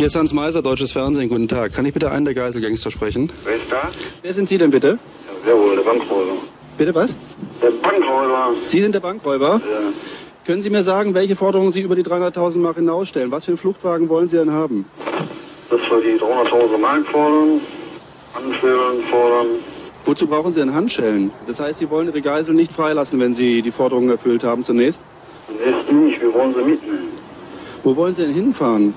Hier ist Hans Meiser, Deutsches Fernsehen. Guten Tag. Kann ich bitte einen der Geiselgangster sprechen? Wer ist da? Wer sind Sie denn bitte? Ja, jawohl, der Bankräuber. Bitte was? Der Bankräuber. Sie sind der Bankräuber? Ja. Können Sie mir sagen, welche Forderungen Sie über die 300.000 Mark hinausstellen? Was für einen Fluchtwagen wollen Sie denn haben? Dass wir die 300.000 Mark fordern, Handschellen fordern. Wozu brauchen Sie denn Handschellen? Das heißt, Sie wollen Ihre Geisel nicht freilassen, wenn Sie die Forderungen erfüllt haben zunächst? Zunächst nicht, wir wollen sie mitnehmen. Wo wollen Sie denn hinfahren?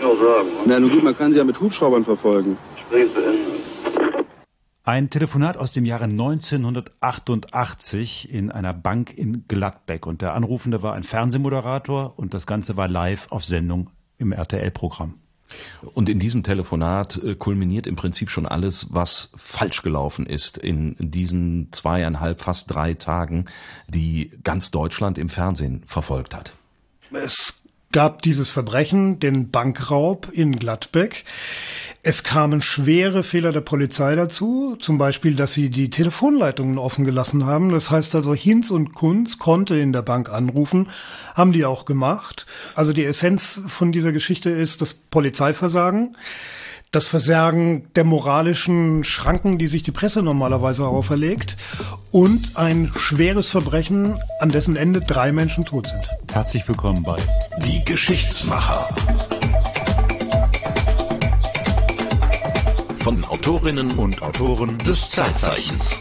Nur sagen. Na, nun gut, man kann Sie ja mit Hubschraubern verfolgen. Gespräch beendet. Ein Telefonat aus dem Jahre 1988 in einer Bank in Gladbeck. Und der Anrufende war ein Fernsehmoderator und das Ganze war live auf Sendung im RTL-Programm. Und in diesem Telefonat äh, kulminiert im Prinzip schon alles, was falsch gelaufen ist in diesen zweieinhalb, fast drei Tagen, die ganz Deutschland im Fernsehen verfolgt hat. Es gab dieses Verbrechen, den Bankraub in Gladbeck. Es kamen schwere Fehler der Polizei dazu, zum Beispiel, dass sie die Telefonleitungen offen gelassen haben. Das heißt also, Hinz und Kunz konnte in der Bank anrufen, haben die auch gemacht. Also die Essenz von dieser Geschichte ist das Polizeiversagen, das Versagen der moralischen Schranken, die sich die Presse normalerweise auferlegt und ein schweres Verbrechen, an dessen Ende drei Menschen tot sind. Herzlich willkommen bei Die Geschichtsmacher. Von Autorinnen und Autoren des Zeitzeichens.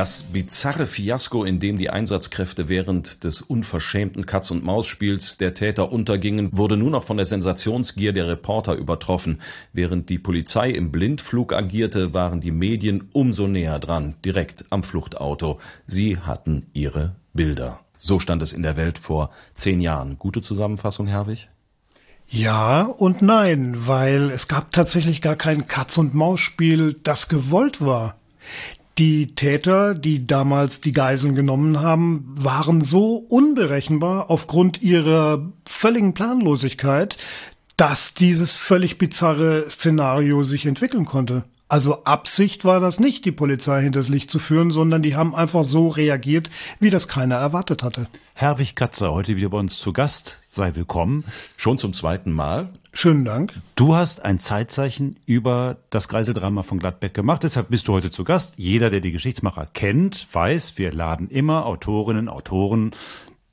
Das bizarre Fiasko, in dem die Einsatzkräfte während des unverschämten Katz-und-Maus-Spiels der Täter untergingen, wurde nur noch von der Sensationsgier der Reporter übertroffen. Während die Polizei im Blindflug agierte, waren die Medien umso näher dran, direkt am Fluchtauto. Sie hatten ihre Bilder. So stand es in der Welt vor zehn Jahren. Gute Zusammenfassung, Herwig? Ja und nein, weil es gab tatsächlich gar kein Katz-und-Maus-Spiel, das gewollt war. Die Täter, die damals die Geiseln genommen haben, waren so unberechenbar aufgrund ihrer völligen Planlosigkeit, dass dieses völlig bizarre Szenario sich entwickeln konnte. Also Absicht war das nicht, die Polizei hinters Licht zu führen, sondern die haben einfach so reagiert, wie das keiner erwartet hatte. Herwig Katzer, heute wieder bei uns zu Gast. Sei willkommen. Schon zum zweiten Mal. Schönen Dank. Du hast ein Zeitzeichen über das Geiseldrama von Gladbeck gemacht, deshalb bist du heute zu Gast. Jeder, der die Geschichtsmacher kennt, weiß, wir laden immer Autorinnen, Autoren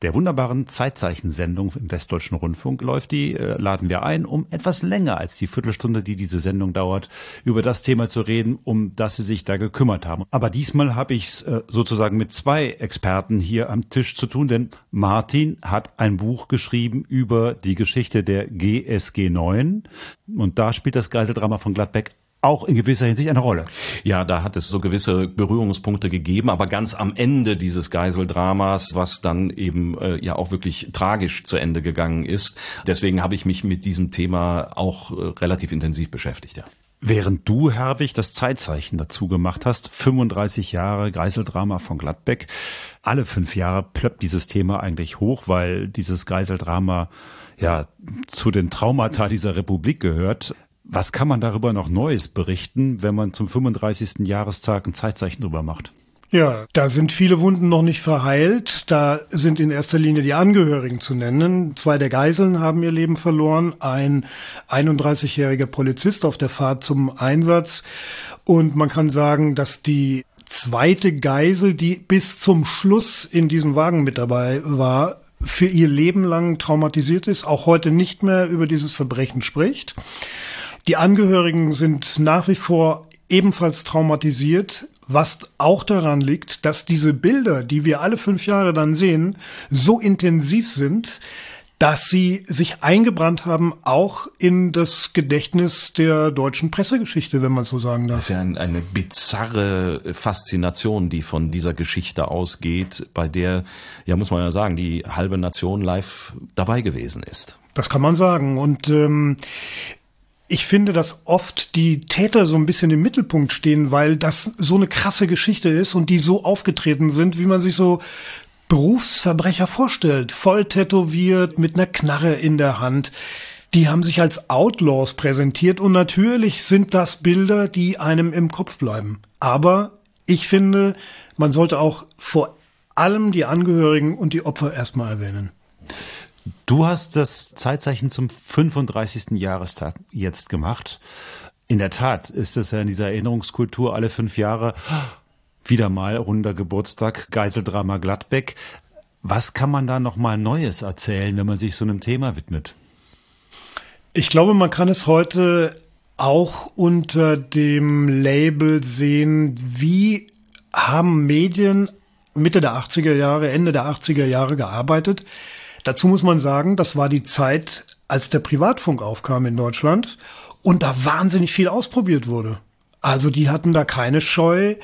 der wunderbaren Zeitzeichensendung im Westdeutschen Rundfunk läuft die, äh, laden wir ein, um etwas länger als die Viertelstunde, die diese Sendung dauert, über das Thema zu reden, um das sie sich da gekümmert haben. Aber diesmal habe ich es äh, sozusagen mit zwei Experten hier am Tisch zu tun, denn Martin hat ein Buch geschrieben über die Geschichte der GSG 9 und da spielt das Geiseldrama von Gladbeck auch in gewisser Hinsicht eine Rolle. Ja, da hat es so gewisse Berührungspunkte gegeben, aber ganz am Ende dieses Geiseldramas, was dann eben äh, ja auch wirklich tragisch zu Ende gegangen ist. Deswegen habe ich mich mit diesem Thema auch äh, relativ intensiv beschäftigt. Ja. Während du, Herwig, das Zeitzeichen dazu gemacht hast, 35 Jahre Geiseldrama von Gladbeck, alle fünf Jahre plöppt dieses Thema eigentlich hoch, weil dieses Geiseldrama ja zu den Traumata dieser Republik gehört. Was kann man darüber noch Neues berichten, wenn man zum 35. Jahrestag ein Zeitzeichen drüber macht? Ja, da sind viele Wunden noch nicht verheilt. Da sind in erster Linie die Angehörigen zu nennen. Zwei der Geiseln haben ihr Leben verloren. Ein 31-jähriger Polizist auf der Fahrt zum Einsatz. Und man kann sagen, dass die zweite Geisel, die bis zum Schluss in diesem Wagen mit dabei war, für ihr Leben lang traumatisiert ist, auch heute nicht mehr über dieses Verbrechen spricht. Die Angehörigen sind nach wie vor ebenfalls traumatisiert, was auch daran liegt, dass diese Bilder, die wir alle fünf Jahre dann sehen, so intensiv sind, dass sie sich eingebrannt haben, auch in das Gedächtnis der deutschen Pressegeschichte, wenn man so sagen darf. Das ist ja ein, eine bizarre Faszination, die von dieser Geschichte ausgeht, bei der, ja muss man ja sagen, die halbe Nation live dabei gewesen ist. Das kann man sagen. Und ähm, ich finde, dass oft die Täter so ein bisschen im Mittelpunkt stehen, weil das so eine krasse Geschichte ist und die so aufgetreten sind, wie man sich so Berufsverbrecher vorstellt. Voll tätowiert, mit einer Knarre in der Hand. Die haben sich als Outlaws präsentiert und natürlich sind das Bilder, die einem im Kopf bleiben. Aber ich finde, man sollte auch vor allem die Angehörigen und die Opfer erstmal erwähnen. Du hast das Zeitzeichen zum 35. Jahrestag jetzt gemacht. In der Tat ist es ja in dieser Erinnerungskultur alle fünf Jahre wieder mal runder Geburtstag, Geiseldrama Gladbeck. Was kann man da noch mal Neues erzählen, wenn man sich so einem Thema widmet? Ich glaube, man kann es heute auch unter dem Label sehen, wie haben Medien Mitte der 80er Jahre, Ende der 80er Jahre gearbeitet. Dazu muss man sagen, das war die Zeit, als der Privatfunk aufkam in Deutschland und da wahnsinnig viel ausprobiert wurde. Also die hatten da keine Scheu,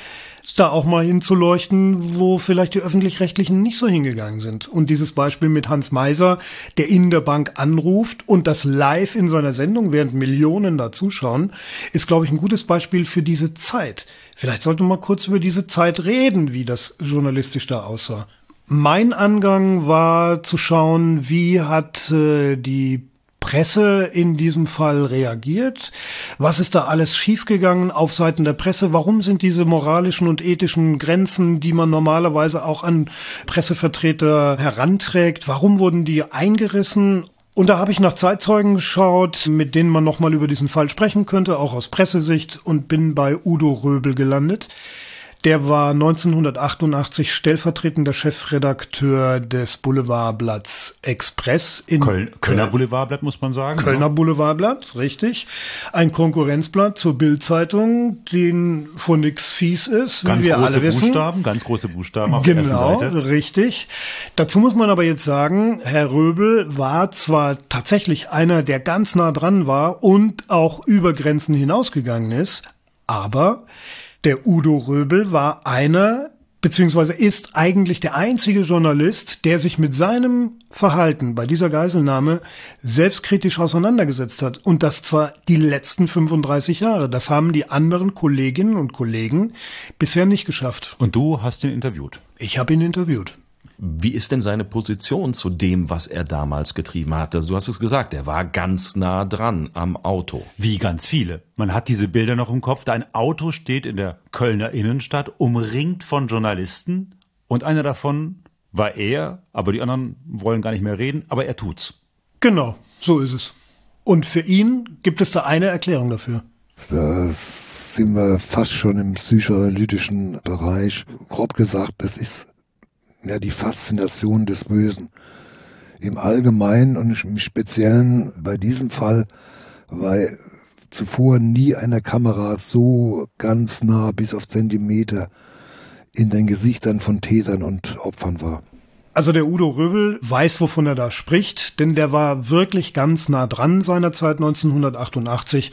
da auch mal hinzuleuchten, wo vielleicht die öffentlich-rechtlichen nicht so hingegangen sind. Und dieses Beispiel mit Hans Meiser, der in der Bank anruft und das live in seiner Sendung, während Millionen da zuschauen, ist, glaube ich, ein gutes Beispiel für diese Zeit. Vielleicht sollte man kurz über diese Zeit reden, wie das journalistisch da aussah. Mein Angang war zu schauen, wie hat äh, die Presse in diesem Fall reagiert? Was ist da alles schiefgegangen auf Seiten der Presse? Warum sind diese moralischen und ethischen Grenzen, die man normalerweise auch an Pressevertreter heranträgt, warum wurden die eingerissen? Und da habe ich nach Zeitzeugen geschaut, mit denen man nochmal über diesen Fall sprechen könnte, auch aus Pressesicht, und bin bei Udo Röbel gelandet. Der war 1988 stellvertretender Chefredakteur des Boulevardblatts Express in Köln, Kölner Boulevardblatt muss man sagen. Kölner ne? Boulevardblatt, richtig. Ein Konkurrenzblatt zur Bildzeitung, den von nix fies ist, ganz wie wir große alle wissen. Buchstaben, ganz große Buchstaben auf genau, der ersten Seite. richtig. Dazu muss man aber jetzt sagen, Herr Röbel war zwar tatsächlich einer, der ganz nah dran war und auch über Grenzen hinausgegangen ist, aber der Udo Röbel war einer, beziehungsweise ist eigentlich der einzige Journalist, der sich mit seinem Verhalten bei dieser Geiselnahme selbstkritisch auseinandergesetzt hat. Und das zwar die letzten 35 Jahre. Das haben die anderen Kolleginnen und Kollegen bisher nicht geschafft. Und du hast ihn interviewt. Ich habe ihn interviewt. Wie ist denn seine Position zu dem, was er damals getrieben hatte? Du hast es gesagt, er war ganz nah dran am Auto. Wie ganz viele. Man hat diese Bilder noch im Kopf. Ein Auto steht in der Kölner Innenstadt, umringt von Journalisten. Und einer davon war er, aber die anderen wollen gar nicht mehr reden, aber er tut's. Genau, so ist es. Und für ihn gibt es da eine Erklärung dafür. Da sind wir fast schon im psychoanalytischen Bereich. Grob gesagt, das ist ja, die Faszination des Bösen. Im Allgemeinen und im Speziellen bei diesem Fall, weil zuvor nie eine Kamera so ganz nah bis auf Zentimeter in den Gesichtern von Tätern und Opfern war. Also der Udo Röbel weiß, wovon er da spricht, denn der war wirklich ganz nah dran seinerzeit 1988.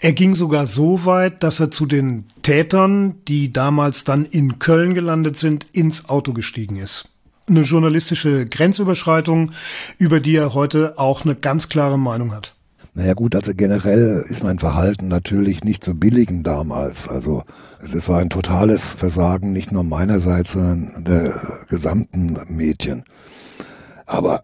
Er ging sogar so weit, dass er zu den Tätern, die damals dann in Köln gelandet sind, ins Auto gestiegen ist. Eine journalistische Grenzüberschreitung, über die er heute auch eine ganz klare Meinung hat. Naja gut, also generell ist mein Verhalten natürlich nicht zu billigen damals. Also das war ein totales Versagen, nicht nur meinerseits, sondern der gesamten Mädchen. Aber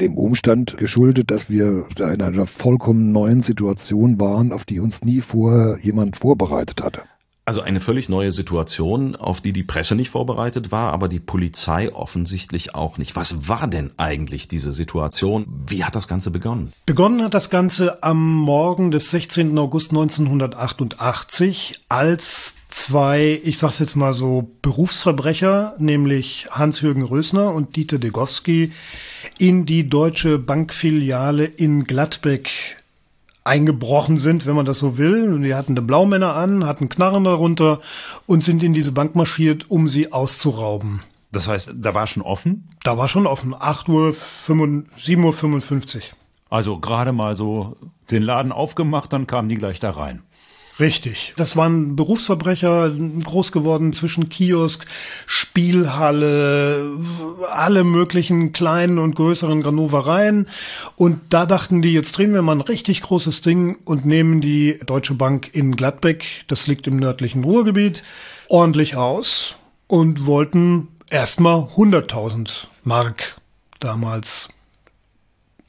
dem Umstand geschuldet, dass wir da in einer vollkommen neuen Situation waren, auf die uns nie vorher jemand vorbereitet hatte. Also eine völlig neue Situation, auf die die Presse nicht vorbereitet war, aber die Polizei offensichtlich auch nicht. Was war denn eigentlich diese Situation? Wie hat das Ganze begonnen? Begonnen hat das Ganze am Morgen des 16. August 1988, als zwei, ich sag's jetzt mal so, Berufsverbrecher, nämlich Hans-Jürgen Rösner und Dieter Degowski, in die deutsche Bankfiliale in Gladbeck eingebrochen sind, wenn man das so will. Die hatten eine Blaumänner an, hatten Knarren darunter und sind in diese Bank marschiert, um sie auszurauben. Das heißt, da war schon offen? Da war schon offen. 8 Uhr, 7.55 Uhr. Also gerade mal so den Laden aufgemacht, dann kamen die gleich da rein. Richtig. Das waren Berufsverbrecher, groß geworden zwischen Kiosk, Spielhalle, alle möglichen kleinen und größeren Ganovereien. Und da dachten die, jetzt drehen wir mal ein richtig großes Ding und nehmen die Deutsche Bank in Gladbeck, das liegt im nördlichen Ruhrgebiet, ordentlich aus und wollten erstmal 100.000 Mark damals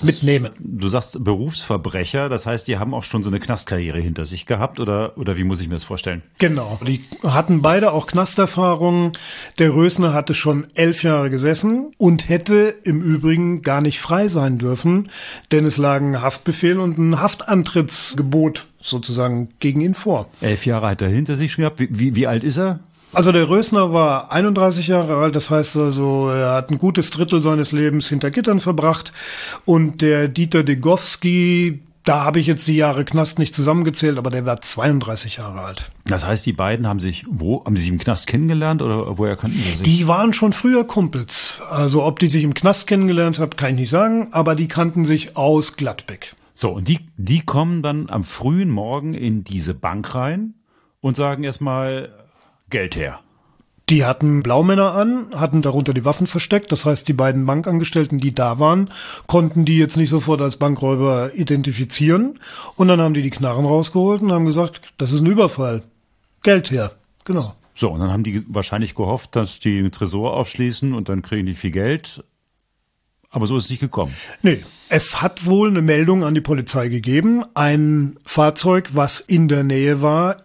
mitnehmen. Du sagst Berufsverbrecher, das heißt, die haben auch schon so eine Knastkarriere hinter sich gehabt oder, oder wie muss ich mir das vorstellen? Genau. Die hatten beide auch Knasterfahrungen. Der Rösner hatte schon elf Jahre gesessen und hätte im Übrigen gar nicht frei sein dürfen, denn es lagen Haftbefehl und ein Haftantrittsgebot sozusagen gegen ihn vor. Elf Jahre hat er hinter sich gehabt. Wie, wie, wie alt ist er? Also der Rösner war 31 Jahre alt, das heißt also, er hat ein gutes Drittel seines Lebens hinter Gittern verbracht. Und der Dieter Degowski, da habe ich jetzt die Jahre Knast nicht zusammengezählt, aber der war 32 Jahre alt. Das heißt, die beiden haben sich, wo, haben sie sich im Knast kennengelernt oder woher kannten sie sich? Die waren schon früher Kumpels. Also ob die sich im Knast kennengelernt haben, kann ich nicht sagen, aber die kannten sich aus Gladbeck. So, und die, die kommen dann am frühen Morgen in diese Bank rein und sagen erstmal, Geld her. Die hatten Blaumänner an, hatten darunter die Waffen versteckt. Das heißt, die beiden Bankangestellten, die da waren, konnten die jetzt nicht sofort als Bankräuber identifizieren. Und dann haben die die Knarren rausgeholt und haben gesagt, das ist ein Überfall. Geld her. Genau. So, und dann haben die wahrscheinlich gehofft, dass die den Tresor aufschließen und dann kriegen die viel Geld. Aber so ist es nicht gekommen. Nee, es hat wohl eine Meldung an die Polizei gegeben. Ein Fahrzeug, was in der Nähe war,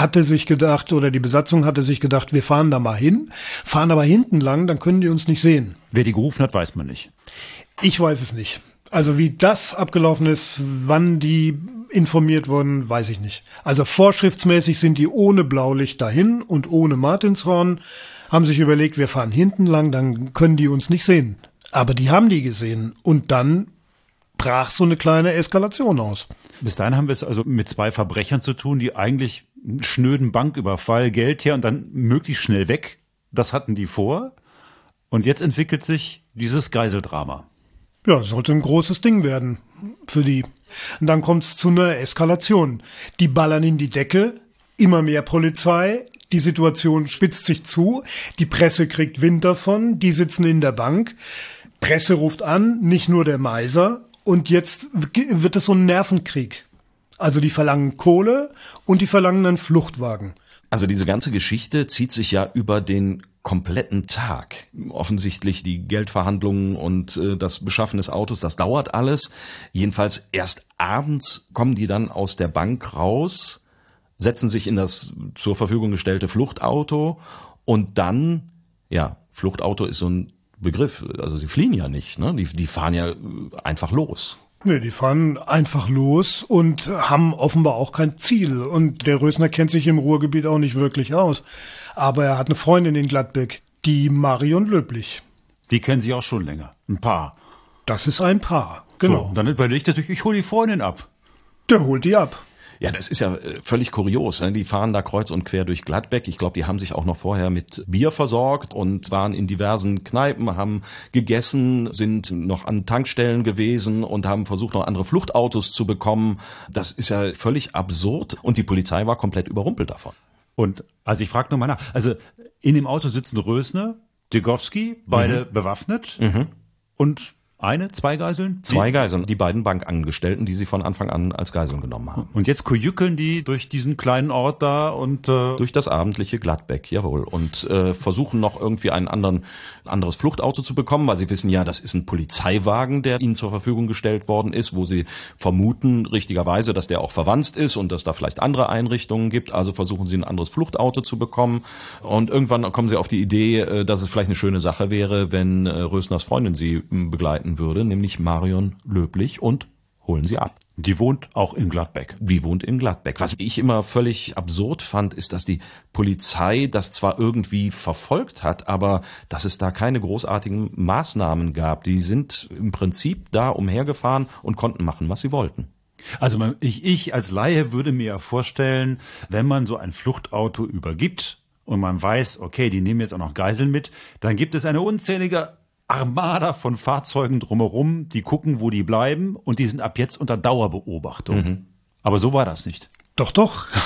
hatte sich gedacht, oder die Besatzung hatte sich gedacht, wir fahren da mal hin, fahren aber hinten lang, dann können die uns nicht sehen. Wer die gerufen hat, weiß man nicht. Ich weiß es nicht. Also wie das abgelaufen ist, wann die informiert wurden, weiß ich nicht. Also vorschriftsmäßig sind die ohne Blaulicht dahin und ohne Martinshorn, haben sich überlegt, wir fahren hinten lang, dann können die uns nicht sehen. Aber die haben die gesehen und dann brach so eine kleine Eskalation aus. Bis dahin haben wir es also mit zwei Verbrechern zu tun, die eigentlich schnöden Banküberfall, Geld her und dann möglichst schnell weg. Das hatten die vor. Und jetzt entwickelt sich dieses Geiseldrama. Ja, sollte ein großes Ding werden für die. Und dann kommt es zu einer Eskalation. Die ballern in die Decke, immer mehr Polizei, die Situation spitzt sich zu, die Presse kriegt Wind davon, die sitzen in der Bank, Presse ruft an, nicht nur der Meiser, und jetzt wird es so ein Nervenkrieg. Also die verlangen Kohle und die verlangen einen Fluchtwagen. Also diese ganze Geschichte zieht sich ja über den kompletten Tag. Offensichtlich die Geldverhandlungen und äh, das Beschaffen des Autos, das dauert alles. Jedenfalls erst abends kommen die dann aus der Bank raus, setzen sich in das zur Verfügung gestellte Fluchtauto und dann, ja, Fluchtauto ist so ein Begriff. Also sie fliehen ja nicht, ne? Die, die fahren ja einfach los. Nee, die fahren einfach los und haben offenbar auch kein Ziel. Und der Rösner kennt sich im Ruhrgebiet auch nicht wirklich aus. Aber er hat eine Freundin in Gladbeck, die Marion Löblich. Die kennen sie auch schon länger. Ein Paar. Das ist ein Paar, genau. So, und dann überlegt er sich, ich hole die Freundin ab. Der holt die ab. Ja, das ist ja äh, völlig kurios. Ne? Die fahren da kreuz und quer durch Gladbeck. Ich glaube, die haben sich auch noch vorher mit Bier versorgt und waren in diversen Kneipen, haben gegessen, sind noch an Tankstellen gewesen und haben versucht, noch andere Fluchtautos zu bekommen. Das ist ja völlig absurd und die Polizei war komplett überrumpelt davon. Und also ich frage nochmal nach. Also in dem Auto sitzen Rösner, Degowski, beide mhm. bewaffnet mhm. und eine, zwei Geiseln? Zwei Geiseln, die beiden Bankangestellten, die sie von Anfang an als Geiseln genommen haben. Und jetzt kujückeln die durch diesen kleinen Ort da und äh durch das abendliche Gladbeck, jawohl, und äh, versuchen noch irgendwie einen anderen anderes Fluchtauto zu bekommen, weil sie wissen ja, das ist ein Polizeiwagen, der ihnen zur Verfügung gestellt worden ist, wo sie vermuten richtigerweise, dass der auch verwandt ist und dass da vielleicht andere Einrichtungen gibt. Also versuchen sie ein anderes Fluchtauto zu bekommen und irgendwann kommen sie auf die Idee, äh, dass es vielleicht eine schöne Sache wäre, wenn äh, Rösners Freundin sie begleiten würde, nämlich Marion Löblich und holen sie ab. Die wohnt auch in Gladbeck. Die wohnt in Gladbeck. Was ich immer völlig absurd fand, ist, dass die Polizei das zwar irgendwie verfolgt hat, aber dass es da keine großartigen Maßnahmen gab. Die sind im Prinzip da umhergefahren und konnten machen, was sie wollten. Also ich, ich als Laie würde mir vorstellen, wenn man so ein Fluchtauto übergibt und man weiß, okay, die nehmen jetzt auch noch Geiseln mit, dann gibt es eine unzählige Armada von Fahrzeugen drumherum, die gucken, wo die bleiben und die sind ab jetzt unter Dauerbeobachtung. Mhm. Aber so war das nicht. Doch, doch.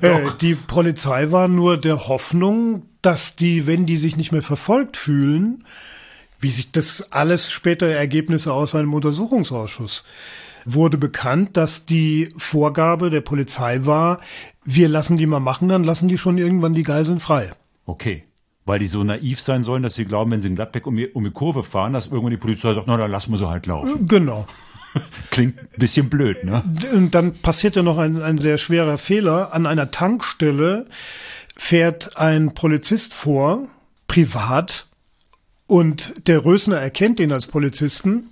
Äh, doch. die Polizei war nur der Hoffnung, dass die, wenn die sich nicht mehr verfolgt fühlen, wie sich das alles später Ergebnisse aus einem Untersuchungsausschuss, wurde bekannt, dass die Vorgabe der Polizei war, wir lassen die mal machen, dann lassen die schon irgendwann die Geiseln frei. Okay. Weil die so naiv sein sollen, dass sie glauben, wenn sie in Gladbeck um die, um die Kurve fahren, dass irgendwann die Polizei sagt, na, dann lassen wir sie halt laufen. Genau. Klingt ein bisschen blöd, ne? Und dann passiert ja noch ein, ein sehr schwerer Fehler. An einer Tankstelle fährt ein Polizist vor, privat, und der Rösner erkennt ihn als Polizisten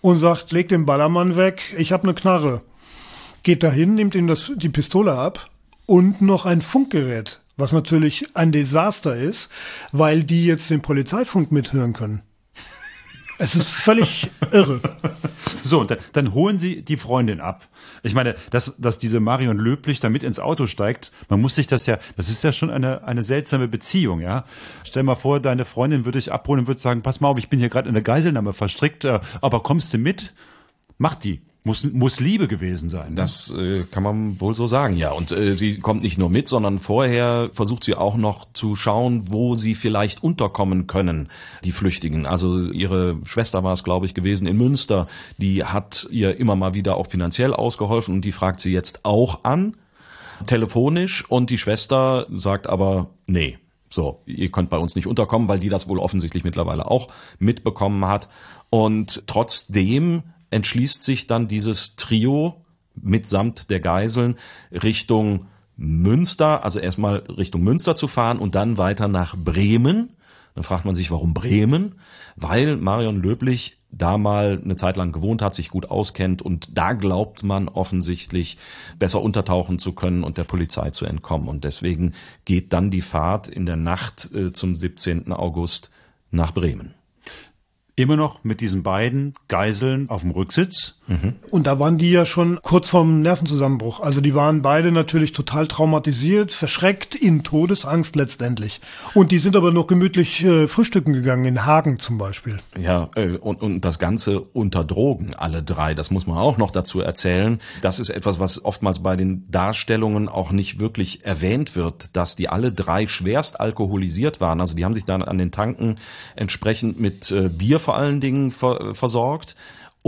und sagt, leg den Ballermann weg, ich habe eine Knarre. Geht dahin, nimmt ihm das, die Pistole ab und noch ein Funkgerät, was natürlich ein Desaster ist, weil die jetzt den Polizeifunk mithören können. Es ist völlig irre. So, und dann, dann holen sie die Freundin ab. Ich meine, dass, dass diese Marion Löblich da mit ins Auto steigt, man muss sich das ja, das ist ja schon eine, eine seltsame Beziehung, ja. Stell mal vor, deine Freundin würde dich abholen und würde sagen, pass mal auf, ich bin hier gerade in der Geiselnahme verstrickt, äh, aber kommst du mit? Mach die. Muss, muss Liebe gewesen sein. Ne? Das äh, kann man wohl so sagen, ja. Und äh, sie kommt nicht nur mit, sondern vorher versucht sie auch noch zu schauen, wo sie vielleicht unterkommen können, die Flüchtigen. Also ihre Schwester war es, glaube ich, gewesen in Münster. Die hat ihr immer mal wieder auch finanziell ausgeholfen und die fragt sie jetzt auch an, telefonisch. Und die Schwester sagt aber, nee, so, ihr könnt bei uns nicht unterkommen, weil die das wohl offensichtlich mittlerweile auch mitbekommen hat. Und trotzdem entschließt sich dann dieses Trio mitsamt der Geiseln Richtung Münster, also erstmal Richtung Münster zu fahren und dann weiter nach Bremen. Dann fragt man sich, warum Bremen? Weil Marion Löblich da mal eine Zeit lang gewohnt hat, sich gut auskennt und da glaubt man offensichtlich besser untertauchen zu können und der Polizei zu entkommen. Und deswegen geht dann die Fahrt in der Nacht äh, zum 17. August nach Bremen immer noch mit diesen beiden Geiseln auf dem Rücksitz. Mhm. Und da waren die ja schon kurz vorm Nervenzusammenbruch. Also die waren beide natürlich total traumatisiert, verschreckt, in Todesangst letztendlich. Und die sind aber noch gemütlich äh, frühstücken gegangen, in Hagen zum Beispiel. Ja, äh, und, und das Ganze unter Drogen, alle drei. Das muss man auch noch dazu erzählen. Das ist etwas, was oftmals bei den Darstellungen auch nicht wirklich erwähnt wird, dass die alle drei schwerst alkoholisiert waren. Also die haben sich dann an den Tanken entsprechend mit äh, Bier vor allen Dingen ver versorgt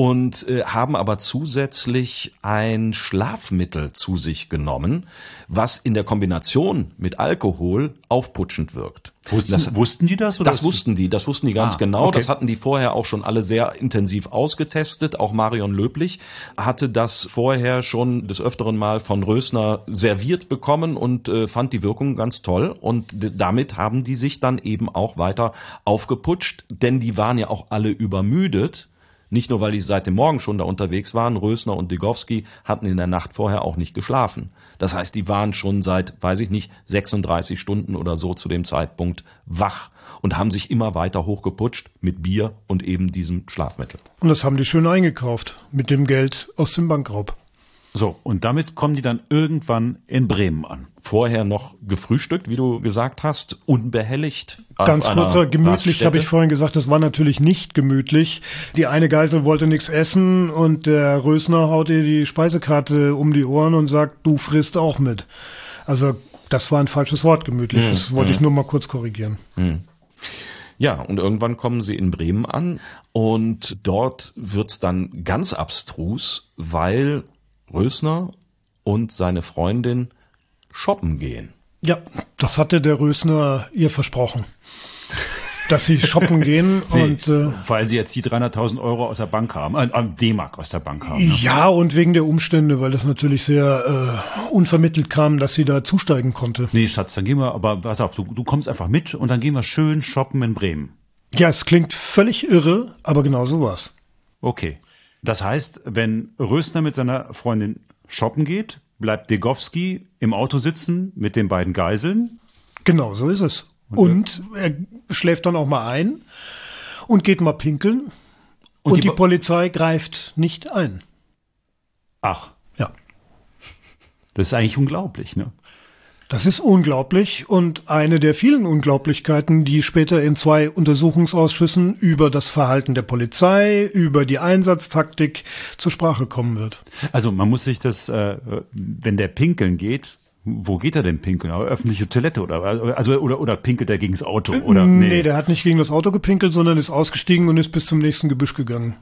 und äh, haben aber zusätzlich ein Schlafmittel zu sich genommen, was in der Kombination mit Alkohol aufputschend wirkt. Wussten, das, wussten die das? Oder das wussten die, das wussten die ganz ah, genau. Okay. Das hatten die vorher auch schon alle sehr intensiv ausgetestet. Auch Marion Löblich hatte das vorher schon des öfteren Mal von Rösner serviert bekommen und äh, fand die Wirkung ganz toll. Und damit haben die sich dann eben auch weiter aufgeputscht, denn die waren ja auch alle übermüdet nicht nur, weil die seit dem Morgen schon da unterwegs waren, Rösner und Degowski hatten in der Nacht vorher auch nicht geschlafen. Das heißt, die waren schon seit, weiß ich nicht, 36 Stunden oder so zu dem Zeitpunkt wach und haben sich immer weiter hochgeputscht mit Bier und eben diesem Schlafmittel. Und das haben die schön eingekauft mit dem Geld aus dem Bankraub. So, und damit kommen die dann irgendwann in Bremen an. Vorher noch gefrühstückt, wie du gesagt hast, unbehelligt. Ganz kurzer, gemütlich habe ich vorhin gesagt, das war natürlich nicht gemütlich. Die eine Geisel wollte nichts essen und der Rösner haut ihr die Speisekarte um die Ohren und sagt, du frisst auch mit. Also das war ein falsches Wort, gemütlich. Hm, das wollte hm. ich nur mal kurz korrigieren. Hm. Ja, und irgendwann kommen sie in Bremen an und dort wird's dann ganz abstrus, weil Rösner und seine Freundin shoppen gehen. Ja, das hatte der Rösner ihr versprochen. Dass sie shoppen gehen nee, und äh, weil sie jetzt die 300.000 Euro aus der Bank haben, äh, D-Mark aus der Bank haben. Ne? Ja, und wegen der Umstände, weil das natürlich sehr äh, unvermittelt kam, dass sie da zusteigen konnte. Nee, Schatz, dann gehen wir, aber pass auf, du, du kommst einfach mit und dann gehen wir schön shoppen in Bremen. Ja, es klingt völlig irre, aber genau so war's. Okay. Das heißt, wenn Rösner mit seiner Freundin shoppen geht, bleibt Degowski im Auto sitzen mit den beiden Geiseln. Genau, so ist es. Und, und er schläft dann auch mal ein und geht mal pinkeln. Und, und die, die Polizei greift nicht ein. Ach. Ja. Das ist eigentlich unglaublich, ne? Das ist unglaublich und eine der vielen Unglaublichkeiten, die später in zwei Untersuchungsausschüssen über das Verhalten der Polizei, über die Einsatztaktik zur Sprache kommen wird. Also man muss sich das, äh, wenn der pinkeln geht, wo geht er denn pinkeln? Öffentliche Toilette oder also oder oder pinkelt er gegen das Auto oder nee. nee, der hat nicht gegen das Auto gepinkelt, sondern ist ausgestiegen und ist bis zum nächsten Gebüsch gegangen.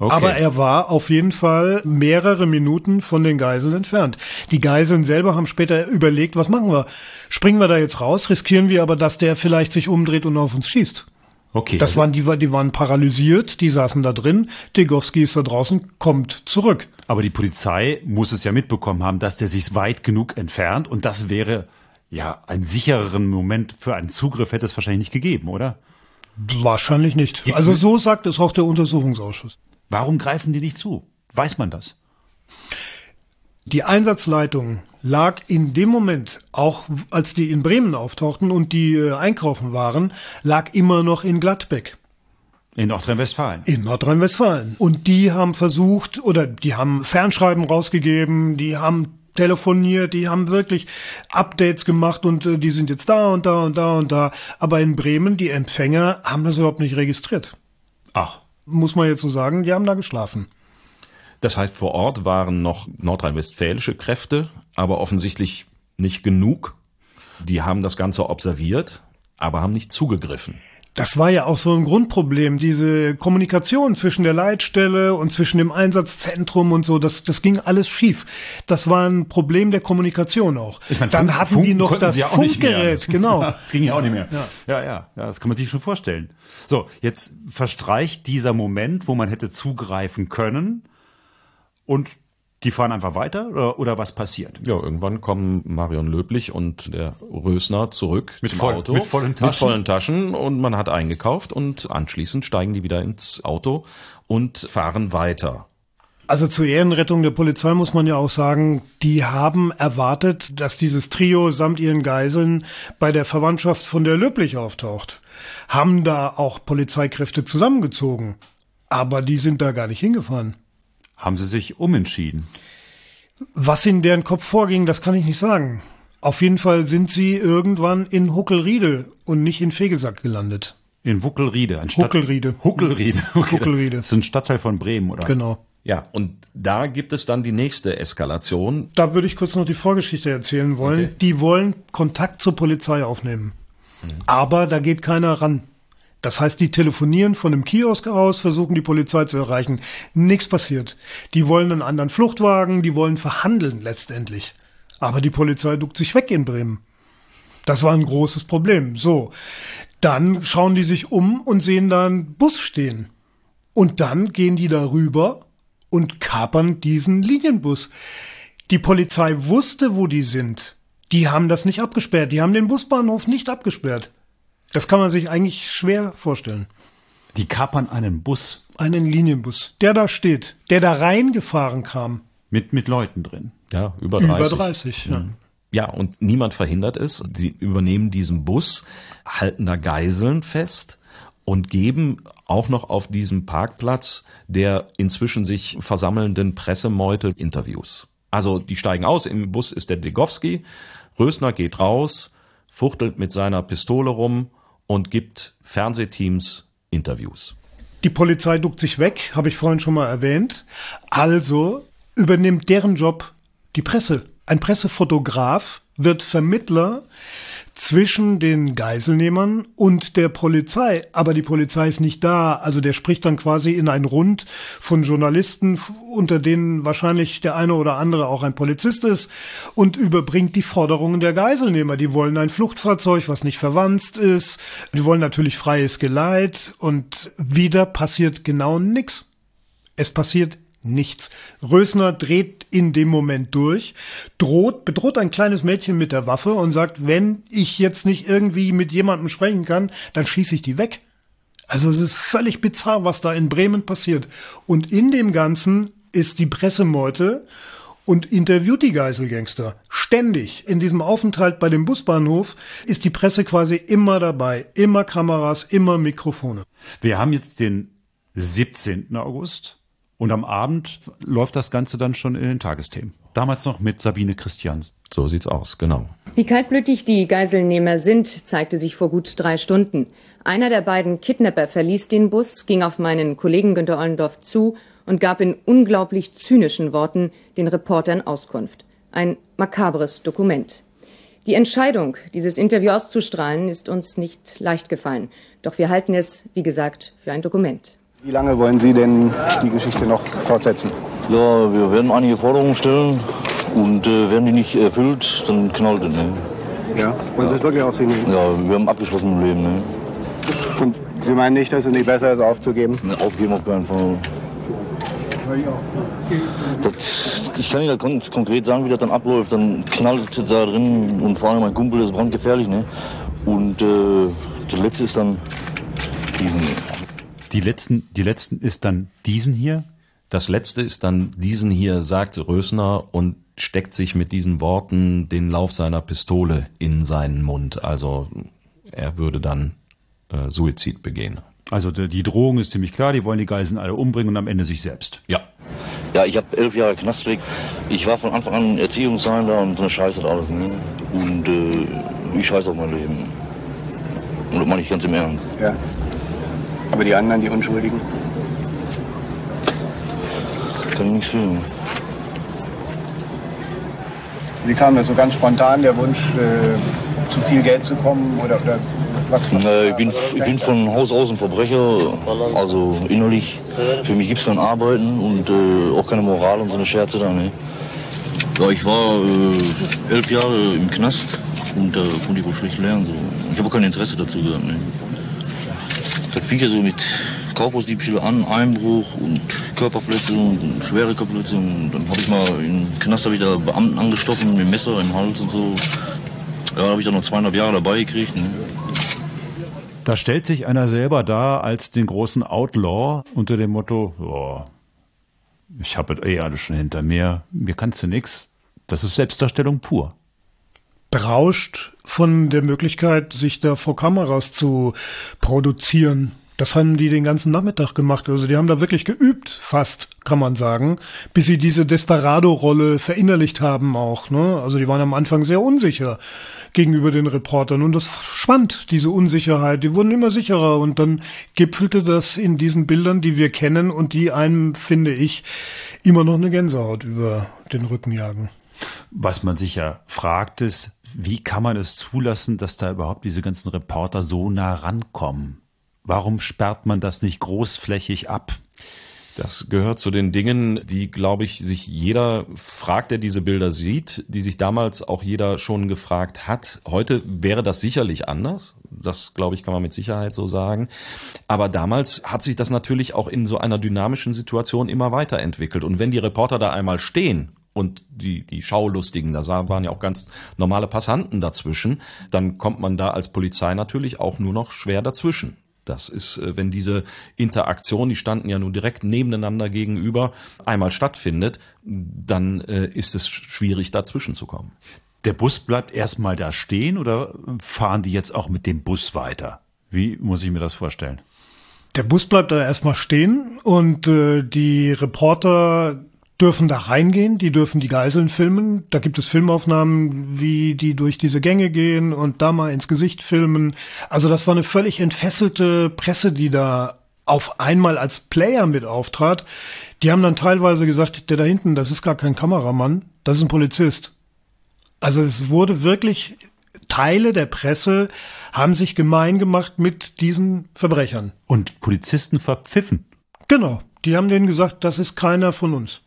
Okay. Aber er war auf jeden Fall mehrere Minuten von den Geiseln entfernt. Die Geiseln selber haben später überlegt, was machen wir? Springen wir da jetzt raus? Riskieren wir aber, dass der vielleicht sich umdreht und auf uns schießt? Okay. Das also waren die, die waren paralysiert, die saßen da drin. Degowski ist da draußen, kommt zurück. Aber die Polizei muss es ja mitbekommen haben, dass der sich weit genug entfernt und das wäre ja einen sichereren Moment für einen Zugriff hätte es wahrscheinlich nicht gegeben, oder? Wahrscheinlich nicht. Gibt's also so sagt es auch der Untersuchungsausschuss. Warum greifen die nicht zu? Weiß man das? Die Einsatzleitung lag in dem Moment, auch als die in Bremen auftauchten und die äh, einkaufen waren, lag immer noch in Gladbeck. In Nordrhein-Westfalen. In Nordrhein-Westfalen. Und die haben versucht oder die haben Fernschreiben rausgegeben, die haben telefoniert, die haben wirklich Updates gemacht und äh, die sind jetzt da und da und da und da. Aber in Bremen, die Empfänger haben das überhaupt nicht registriert. Ach muss man jetzt so sagen, die haben da geschlafen. Das heißt, vor Ort waren noch nordrhein-westfälische Kräfte, aber offensichtlich nicht genug. Die haben das Ganze observiert, aber haben nicht zugegriffen. Das war ja auch so ein Grundproblem, diese Kommunikation zwischen der Leitstelle und zwischen dem Einsatzzentrum und so, das, das ging alles schief. Das war ein Problem der Kommunikation auch. Ich meine, Dann Funk, hatten die noch das Funkgerät, genau. das ging ja auch nicht mehr. Ja. ja, ja, ja, das kann man sich schon vorstellen. So, jetzt verstreicht dieser Moment, wo man hätte zugreifen können und die fahren einfach weiter oder, oder was passiert? Ja, irgendwann kommen Marion Löblich und der Rösner zurück mit, voll, Auto, mit vollen Taschen. Mit vollen Taschen und man hat eingekauft und anschließend steigen die wieder ins Auto und fahren weiter. Also zur Ehrenrettung der Polizei muss man ja auch sagen, die haben erwartet, dass dieses Trio samt ihren Geiseln bei der Verwandtschaft von der Löblich auftaucht. Haben da auch Polizeikräfte zusammengezogen. Aber die sind da gar nicht hingefahren haben sie sich umentschieden. Was in deren Kopf vorging, das kann ich nicht sagen. Auf jeden Fall sind sie irgendwann in Huckelriede und nicht in Fegesack gelandet. In Wuckelriede, ein Stadt Huckelriede. Huckelriede. Okay. Huckelriede. Das ist ein Stadtteil von Bremen, oder? Genau. Ja, und da gibt es dann die nächste Eskalation. Da würde ich kurz noch die Vorgeschichte erzählen wollen. Okay. Die wollen Kontakt zur Polizei aufnehmen. Mhm. Aber da geht keiner ran. Das heißt, die telefonieren von einem Kiosk aus, versuchen die Polizei zu erreichen. Nichts passiert. Die wollen einen anderen Fluchtwagen, die wollen verhandeln letztendlich. Aber die Polizei duckt sich weg in Bremen. Das war ein großes Problem. So. Dann schauen die sich um und sehen da einen Bus stehen. Und dann gehen die darüber und kapern diesen Linienbus. Die Polizei wusste, wo die sind. Die haben das nicht abgesperrt. Die haben den Busbahnhof nicht abgesperrt. Das kann man sich eigentlich schwer vorstellen. Die kapern einen Bus. Einen Linienbus, der da steht, der da reingefahren kam. Mit, mit Leuten drin. Ja, über 30. Über 30, ja. Mhm. Ja, und niemand verhindert es. Sie übernehmen diesen Bus, halten da Geiseln fest und geben auch noch auf diesem Parkplatz der inzwischen sich versammelnden Pressemeute Interviews. Also die steigen aus, im Bus ist der Degowski, Rösner geht raus, fuchtelt mit seiner Pistole rum und gibt Fernsehteams Interviews. Die Polizei duckt sich weg, habe ich vorhin schon mal erwähnt. Also übernimmt deren Job die Presse. Ein Pressefotograf wird Vermittler zwischen den Geiselnehmern und der Polizei. Aber die Polizei ist nicht da. Also der spricht dann quasi in ein Rund von Journalisten, unter denen wahrscheinlich der eine oder andere auch ein Polizist ist und überbringt die Forderungen der Geiselnehmer. Die wollen ein Fluchtfahrzeug, was nicht verwandt ist. Die wollen natürlich freies Geleit und wieder passiert genau nichts. Es passiert nichts. Rösner dreht in dem Moment durch, droht, bedroht ein kleines Mädchen mit der Waffe und sagt, wenn ich jetzt nicht irgendwie mit jemandem sprechen kann, dann schieße ich die weg. Also es ist völlig bizarr, was da in Bremen passiert. Und in dem Ganzen ist die Pressemeute und interviewt die Geiselgangster. Ständig. In diesem Aufenthalt bei dem Busbahnhof ist die Presse quasi immer dabei. Immer Kameras, immer Mikrofone. Wir haben jetzt den 17. August. Und am Abend läuft das Ganze dann schon in den Tagesthemen. Damals noch mit Sabine Christians. So sieht's aus, genau. Wie kaltblütig die Geiselnehmer sind, zeigte sich vor gut drei Stunden. Einer der beiden Kidnapper verließ den Bus, ging auf meinen Kollegen Günter Ollendorf zu und gab in unglaublich zynischen Worten den Reportern Auskunft. Ein makabres Dokument. Die Entscheidung, dieses Interview auszustrahlen, ist uns nicht leicht gefallen. Doch wir halten es, wie gesagt, für ein Dokument. Wie lange wollen Sie denn die Geschichte noch fortsetzen? Ja, wir werden einige Forderungen stellen und äh, werden die nicht erfüllt, dann knallt es. Ne? Ja, und ja. es wirklich auf Sie nehmen? Ja, wir haben abgeschlossen im Leben. Ne? Und Sie meinen nicht, dass es nicht besser ist, aufzugeben? Ne, aufgeben auf keinen Fall. Das, ich kann Ihnen kon konkret sagen, wie das dann abläuft. Dann knallt da drin und vor allem mein Kumpel ist brandgefährlich. Ne? Und äh, der letzte ist dann diesen. Die letzten, die letzten ist dann diesen hier? Das letzte ist dann diesen hier, sagt Rösner und steckt sich mit diesen Worten den Lauf seiner Pistole in seinen Mund. Also er würde dann äh, Suizid begehen. Also die Drohung ist ziemlich klar, die wollen die Geiseln alle umbringen und am Ende sich selbst. Ja. Ja, ich habe elf Jahre Knast weg. Ich war von Anfang an Erziehungsheim und so eine Scheiße und alles. Ne? Und äh, ich scheiße auf mein Leben. Und das meine ich ganz im Ernst. Ja. Aber die anderen, die Unschuldigen? Kann ich nichts fühlen. Wie kam das so ganz spontan, der Wunsch, äh, zu viel Geld zu kommen? Oder, oder was, was ich, bin, ich bin von Haus aus ein Verbrecher, also innerlich. Für mich gibt es kein Arbeiten und äh, auch keine Moral und so eine Scherze da. Ne? Ja, ich war äh, elf Jahre im Knast und da konnte ich wohl schlecht lernen. So. Ich habe auch kein Interesse dazu gehabt. Ne? Fing ja so mit Kaufhausdiebstähle an, Einbruch und Körperverletzung und schwere Körperverletzung. Dann habe ich mal im Knast ich da Beamten angestochen mit Messer im Hals und so. Ja, habe ich dann noch zweieinhalb Jahre dabei gekriegt. Ne? Da stellt sich einer selber da als den großen Outlaw unter dem Motto, oh, ich habe es eh alles schon hinter mir, mir kannst du nichts. Das ist Selbstdarstellung pur. Berauscht von der Möglichkeit, sich da vor Kameras zu produzieren. Das haben die den ganzen Nachmittag gemacht. Also die haben da wirklich geübt, fast, kann man sagen, bis sie diese Desperado-Rolle verinnerlicht haben auch. Ne? Also die waren am Anfang sehr unsicher gegenüber den Reportern und das schwand, diese Unsicherheit. Die wurden immer sicherer und dann gipfelte das in diesen Bildern, die wir kennen und die einem, finde ich, immer noch eine Gänsehaut über den Rücken jagen. Was man sich ja fragt ist, wie kann man es zulassen, dass da überhaupt diese ganzen Reporter so nah rankommen? Warum sperrt man das nicht großflächig ab? Das gehört zu den Dingen, die, glaube ich, sich jeder fragt, der diese Bilder sieht, die sich damals auch jeder schon gefragt hat. Heute wäre das sicherlich anders. Das, glaube ich, kann man mit Sicherheit so sagen. Aber damals hat sich das natürlich auch in so einer dynamischen Situation immer weiterentwickelt. Und wenn die Reporter da einmal stehen und die, die Schaulustigen, da waren ja auch ganz normale Passanten dazwischen, dann kommt man da als Polizei natürlich auch nur noch schwer dazwischen. Das ist, äh, wenn diese Interaktion, die standen ja nun direkt nebeneinander gegenüber, einmal stattfindet, dann äh, ist es schwierig, dazwischen zu kommen. Der Bus bleibt erstmal da stehen oder fahren die jetzt auch mit dem Bus weiter? Wie muss ich mir das vorstellen? Der Bus bleibt da erstmal stehen und äh, die Reporter dürfen da reingehen, die dürfen die Geiseln filmen. Da gibt es Filmaufnahmen, wie die durch diese Gänge gehen und da mal ins Gesicht filmen. Also das war eine völlig entfesselte Presse, die da auf einmal als Player mit auftrat. Die haben dann teilweise gesagt, der da hinten, das ist gar kein Kameramann, das ist ein Polizist. Also es wurde wirklich, Teile der Presse haben sich gemein gemacht mit diesen Verbrechern. Und Polizisten verpfiffen. Genau. Die haben denen gesagt, das ist keiner von uns.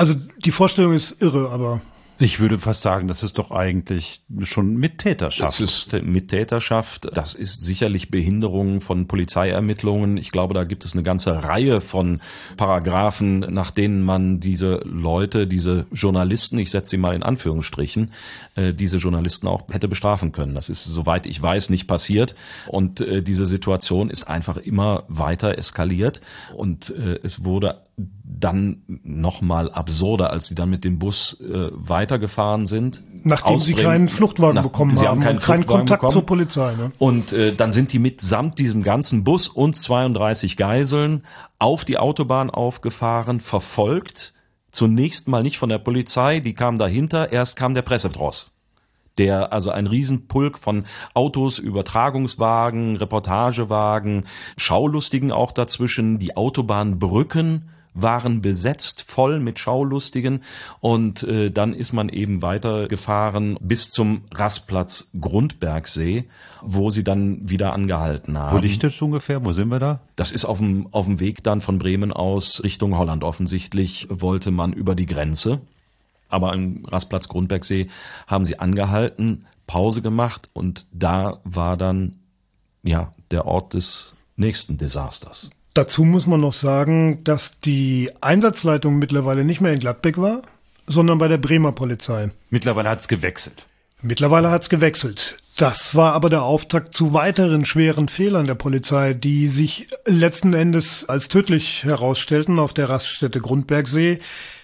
Also die Vorstellung ist irre, aber ich würde fast sagen, das ist doch eigentlich schon Mittäterschaft. Das ist Mittäterschaft. Das ist sicherlich Behinderung von Polizeiermittlungen. Ich glaube, da gibt es eine ganze Reihe von Paragraphen, nach denen man diese Leute, diese Journalisten, ich setze sie mal in Anführungsstrichen, äh, diese Journalisten auch hätte bestrafen können. Das ist, soweit ich weiß, nicht passiert. Und äh, diese Situation ist einfach immer weiter eskaliert. Und äh, es wurde dann nochmal absurder, als sie dann mit dem Bus äh, weitergefahren sind. Nachdem sie keinen Fluchtwagen nach, bekommen sie haben, keinen, keinen Kontakt bekommen. zur Polizei. Ne? Und äh, dann sind die mitsamt diesem ganzen Bus und 32 Geiseln auf die Autobahn aufgefahren, verfolgt. Zunächst mal nicht von der Polizei, die kam dahinter, erst kam der Pressetross der also ein Riesenpulk von Autos, Übertragungswagen, Reportagewagen, Schaulustigen auch dazwischen, die Autobahnbrücken waren besetzt, voll mit Schaulustigen und äh, dann ist man eben weitergefahren bis zum Rastplatz Grundbergsee, wo sie dann wieder angehalten haben. Wo liegt das ungefähr? Wo sind wir da? Das ist auf dem, auf dem Weg dann von Bremen aus Richtung Holland. Offensichtlich wollte man über die Grenze. Aber am Rastplatz Grundbergsee haben sie angehalten, Pause gemacht und da war dann ja der Ort des nächsten Desasters. Dazu muss man noch sagen, dass die Einsatzleitung mittlerweile nicht mehr in Gladbeck war, sondern bei der Bremer Polizei. Mittlerweile hat's gewechselt. Mittlerweile hat's gewechselt. Das war aber der Auftakt zu weiteren schweren Fehlern der Polizei, die sich letzten Endes als tödlich herausstellten auf der Raststätte Grundbergsee.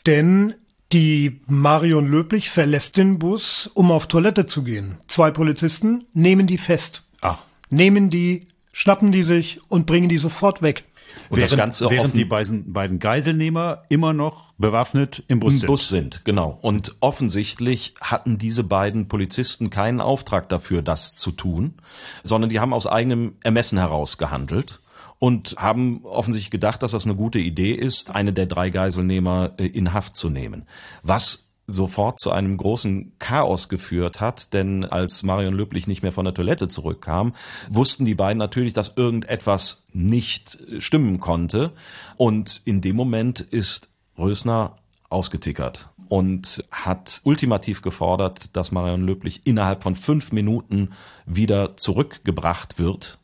Denn die Marion Löblich verlässt den Bus, um auf Toilette zu gehen. Zwei Polizisten nehmen die fest. Ah. Nehmen die, schnappen die sich und bringen die sofort weg. Und während, das Ganze während die beiden, beiden Geiselnehmer immer noch bewaffnet im Bus im sind. Bus sind, genau. Und offensichtlich hatten diese beiden Polizisten keinen Auftrag dafür, das zu tun, sondern die haben aus eigenem Ermessen heraus gehandelt und haben offensichtlich gedacht, dass das eine gute Idee ist, eine der drei Geiselnehmer äh, in Haft zu nehmen. Was sofort zu einem großen Chaos geführt hat, denn als Marion Löblich nicht mehr von der Toilette zurückkam, wussten die beiden natürlich, dass irgendetwas nicht stimmen konnte. Und in dem Moment ist Rösner ausgetickert und hat ultimativ gefordert, dass Marion Löblich innerhalb von fünf Minuten wieder zurückgebracht wird.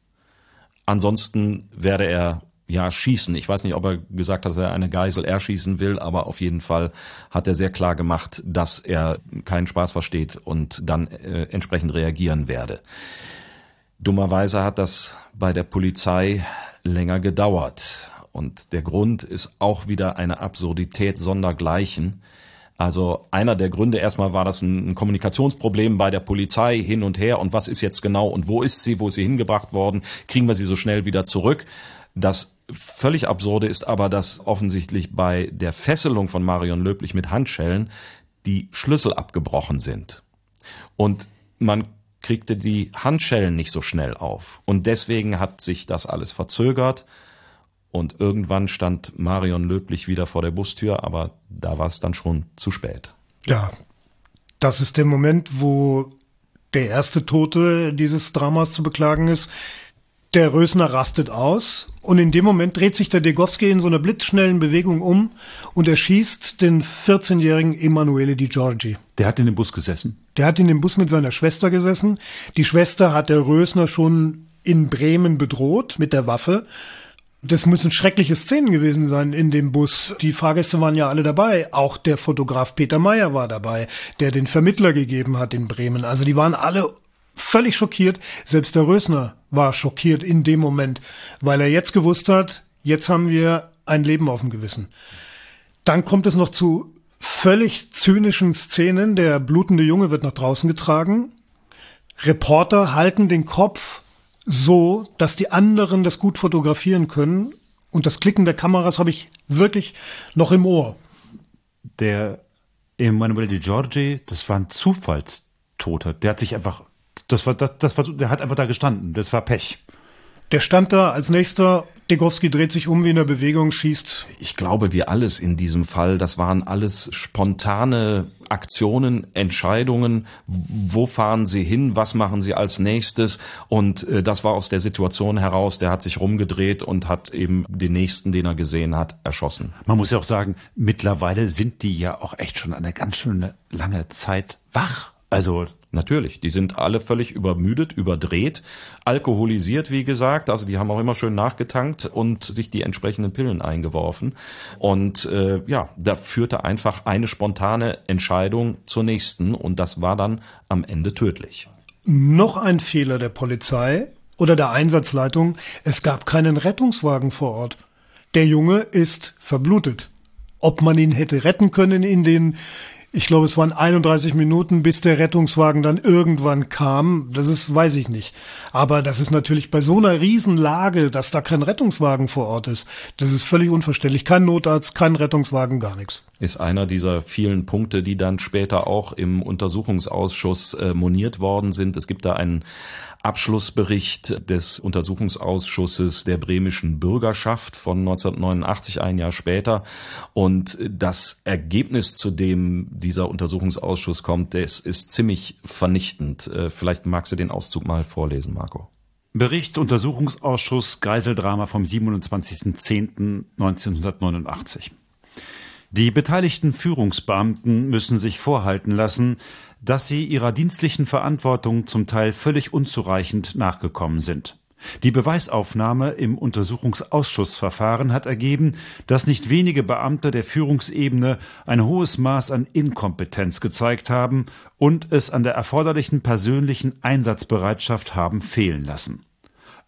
Ansonsten werde er ja schießen. Ich weiß nicht, ob er gesagt hat, dass er eine Geisel erschießen will, aber auf jeden Fall hat er sehr klar gemacht, dass er keinen Spaß versteht und dann äh, entsprechend reagieren werde. Dummerweise hat das bei der Polizei länger gedauert. Und der Grund ist auch wieder eine Absurdität sondergleichen. Also einer der Gründe, erstmal war das ein Kommunikationsproblem bei der Polizei hin und her und was ist jetzt genau und wo ist sie, wo ist sie hingebracht worden, kriegen wir sie so schnell wieder zurück. Das völlig absurde ist aber, dass offensichtlich bei der Fesselung von Marion Löblich mit Handschellen die Schlüssel abgebrochen sind. Und man kriegte die Handschellen nicht so schnell auf. Und deswegen hat sich das alles verzögert. Und irgendwann stand Marion Löblich wieder vor der Bustür, aber da war es dann schon zu spät. Ja, das ist der Moment, wo der erste Tote dieses Dramas zu beklagen ist. Der Rösner rastet aus und in dem Moment dreht sich der Degowski in so einer blitzschnellen Bewegung um und erschießt den 14-jährigen Emanuele Di Giorgi. Der hat in dem Bus gesessen. Der hat in dem Bus mit seiner Schwester gesessen. Die Schwester hat der Rösner schon in Bremen bedroht mit der Waffe. Das müssen schreckliche Szenen gewesen sein in dem Bus. Die Fahrgäste waren ja alle dabei. Auch der Fotograf Peter Meyer war dabei, der den Vermittler gegeben hat in Bremen. Also die waren alle völlig schockiert. Selbst der Rösner war schockiert in dem Moment, weil er jetzt gewusst hat, jetzt haben wir ein Leben auf dem Gewissen. Dann kommt es noch zu völlig zynischen Szenen. Der blutende Junge wird nach draußen getragen. Reporter halten den Kopf so, dass die anderen das gut fotografieren können. Und das Klicken der Kameras habe ich wirklich noch im Ohr. Der Emanuele Di Giorgi, das war ein Zufallstoter. Der hat sich einfach, das war, das, das war, der hat einfach da gestanden. Das war Pech. Der stand da als nächster. Degowski dreht sich um wie in der Bewegung, schießt. Ich glaube, wie alles in diesem Fall, das waren alles spontane Aktionen, Entscheidungen. Wo fahren Sie hin? Was machen Sie als nächstes? Und äh, das war aus der Situation heraus. Der hat sich rumgedreht und hat eben den nächsten, den er gesehen hat, erschossen. Man muss ja auch sagen, mittlerweile sind die ja auch echt schon eine ganz schöne lange Zeit wach. Also Natürlich, die sind alle völlig übermüdet, überdreht, alkoholisiert, wie gesagt. Also die haben auch immer schön nachgetankt und sich die entsprechenden Pillen eingeworfen. Und äh, ja, da führte einfach eine spontane Entscheidung zur nächsten und das war dann am Ende tödlich. Noch ein Fehler der Polizei oder der Einsatzleitung. Es gab keinen Rettungswagen vor Ort. Der Junge ist verblutet. Ob man ihn hätte retten können in den Ich glaube, es waren 31 Minuten, bis der Rettungswagen dann irgendwann kam. Das ist, weiß ich nicht. Aber das ist natürlich bei so einer Riesenlage, dass da kein Rettungswagen vor Ort ist. Das ist völlig unverständlich. Kein Notarzt, kein Rettungswagen, gar nichts ist einer dieser vielen Punkte, die dann später auch im Untersuchungsausschuss äh, moniert worden sind. Es gibt da einen Abschlussbericht des Untersuchungsausschusses der bremischen Bürgerschaft von 1989, ein Jahr später. Und das Ergebnis, zu dem dieser Untersuchungsausschuss kommt, das ist ziemlich vernichtend. Äh, vielleicht magst du den Auszug mal vorlesen, Marco. Bericht Untersuchungsausschuss Geiseldrama vom 27.10.1989. Die beteiligten Führungsbeamten müssen sich vorhalten lassen, dass sie ihrer dienstlichen Verantwortung zum Teil völlig unzureichend nachgekommen sind. Die Beweisaufnahme im Untersuchungsausschussverfahren hat ergeben, dass nicht wenige Beamte der Führungsebene ein hohes Maß an Inkompetenz gezeigt haben und es an der erforderlichen persönlichen Einsatzbereitschaft haben fehlen lassen.